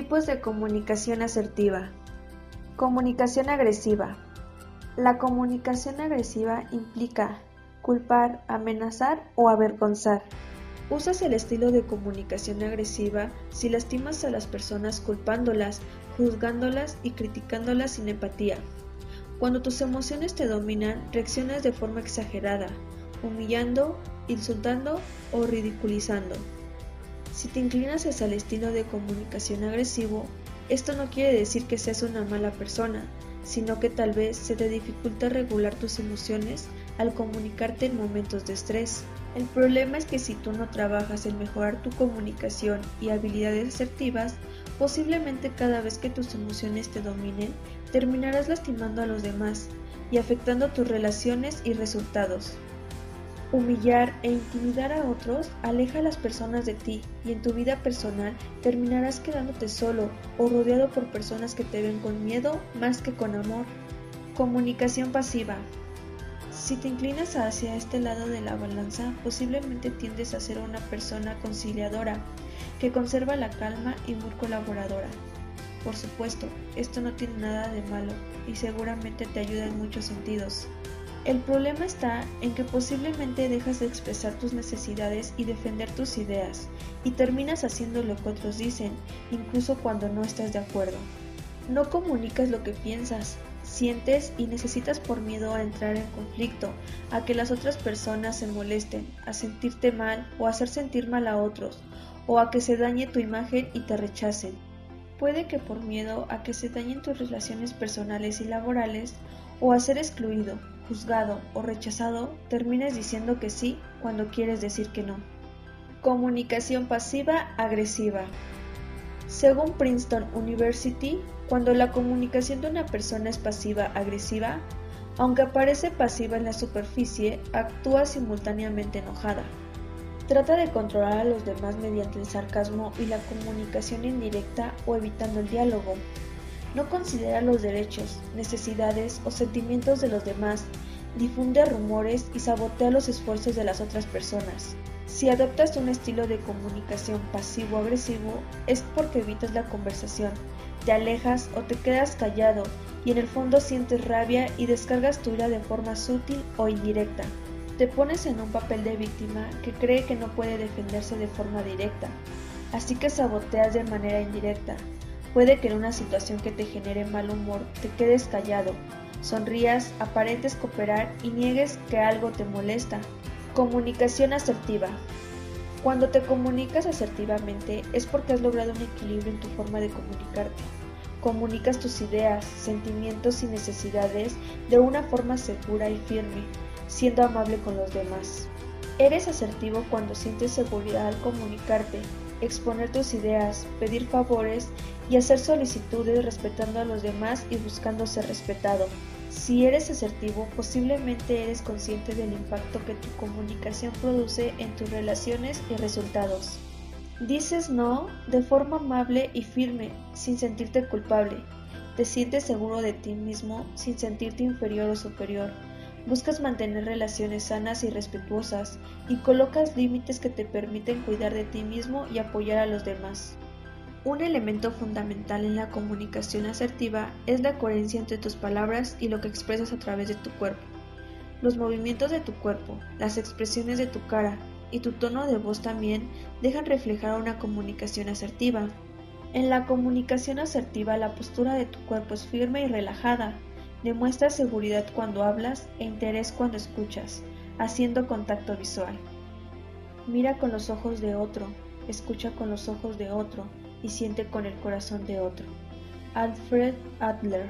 Tipos de comunicación asertiva. Comunicación agresiva. La comunicación agresiva implica culpar, amenazar o avergonzar. Usas el estilo de comunicación agresiva si lastimas a las personas culpándolas, juzgándolas y criticándolas sin empatía. Cuando tus emociones te dominan, reaccionas de forma exagerada, humillando, insultando o ridiculizando. Si te inclinas hacia el estilo de comunicación agresivo, esto no quiere decir que seas una mala persona, sino que tal vez se te dificulta regular tus emociones al comunicarte en momentos de estrés. El problema es que si tú no trabajas en mejorar tu comunicación y habilidades asertivas, posiblemente cada vez que tus emociones te dominen, terminarás lastimando a los demás y afectando tus relaciones y resultados. Humillar e intimidar a otros aleja a las personas de ti y en tu vida personal terminarás quedándote solo o rodeado por personas que te ven con miedo más que con amor. Comunicación pasiva. Si te inclinas hacia este lado de la balanza, posiblemente tiendes a ser una persona conciliadora, que conserva la calma y muy colaboradora. Por supuesto, esto no tiene nada de malo y seguramente te ayuda en muchos sentidos. El problema está en que posiblemente dejas de expresar tus necesidades y defender tus ideas, y terminas haciendo lo que otros dicen, incluso cuando no estás de acuerdo. No comunicas lo que piensas, sientes y necesitas por miedo a entrar en conflicto, a que las otras personas se molesten, a sentirte mal o a hacer sentir mal a otros, o a que se dañe tu imagen y te rechacen. Puede que por miedo a que se dañen tus relaciones personales y laborales, o a ser excluido, juzgado o rechazado, termines diciendo que sí cuando quieres decir que no. Comunicación pasiva agresiva. Según Princeton University, cuando la comunicación de una persona es pasiva agresiva, aunque aparece pasiva en la superficie, actúa simultáneamente enojada. Trata de controlar a los demás mediante el sarcasmo y la comunicación indirecta o evitando el diálogo, no considera los derechos, necesidades o sentimientos de los demás, difunde rumores y sabotea los esfuerzos de las otras personas. Si adoptas un estilo de comunicación pasivo-agresivo es porque evitas la conversación, te alejas o te quedas callado y en el fondo sientes rabia y descargas tu ira de forma sutil o indirecta. Te pones en un papel de víctima que cree que no puede defenderse de forma directa, así que saboteas de manera indirecta, Puede que en una situación que te genere mal humor te quedes callado, sonrías, aparentes cooperar y niegues que algo te molesta. Comunicación asertiva. Cuando te comunicas asertivamente es porque has logrado un equilibrio en tu forma de comunicarte. Comunicas tus ideas, sentimientos y necesidades de una forma segura y firme, siendo amable con los demás. Eres asertivo cuando sientes seguridad al comunicarte, exponer tus ideas, pedir favores y hacer solicitudes respetando a los demás y buscando ser respetado. Si eres asertivo, posiblemente eres consciente del impacto que tu comunicación produce en tus relaciones y resultados. Dices no de forma amable y firme, sin sentirte culpable. Te sientes seguro de ti mismo, sin sentirte inferior o superior Buscas mantener relaciones sanas y respetuosas y colocas límites que te permiten cuidar de ti mismo y apoyar a los demás. Un elemento fundamental en la comunicación asertiva es la coherencia entre tus palabras y lo que expresas a través de tu cuerpo. Los movimientos de tu cuerpo, las expresiones de tu cara y tu tono de voz también dejan reflejar una comunicación asertiva. En la comunicación asertiva la postura de tu cuerpo es firme y relajada, Demuestra seguridad cuando hablas e interés cuando escuchas, haciendo contacto visual. Mira con los ojos de otro, escucha con los ojos de otro y siente con el corazón de otro. Alfred Adler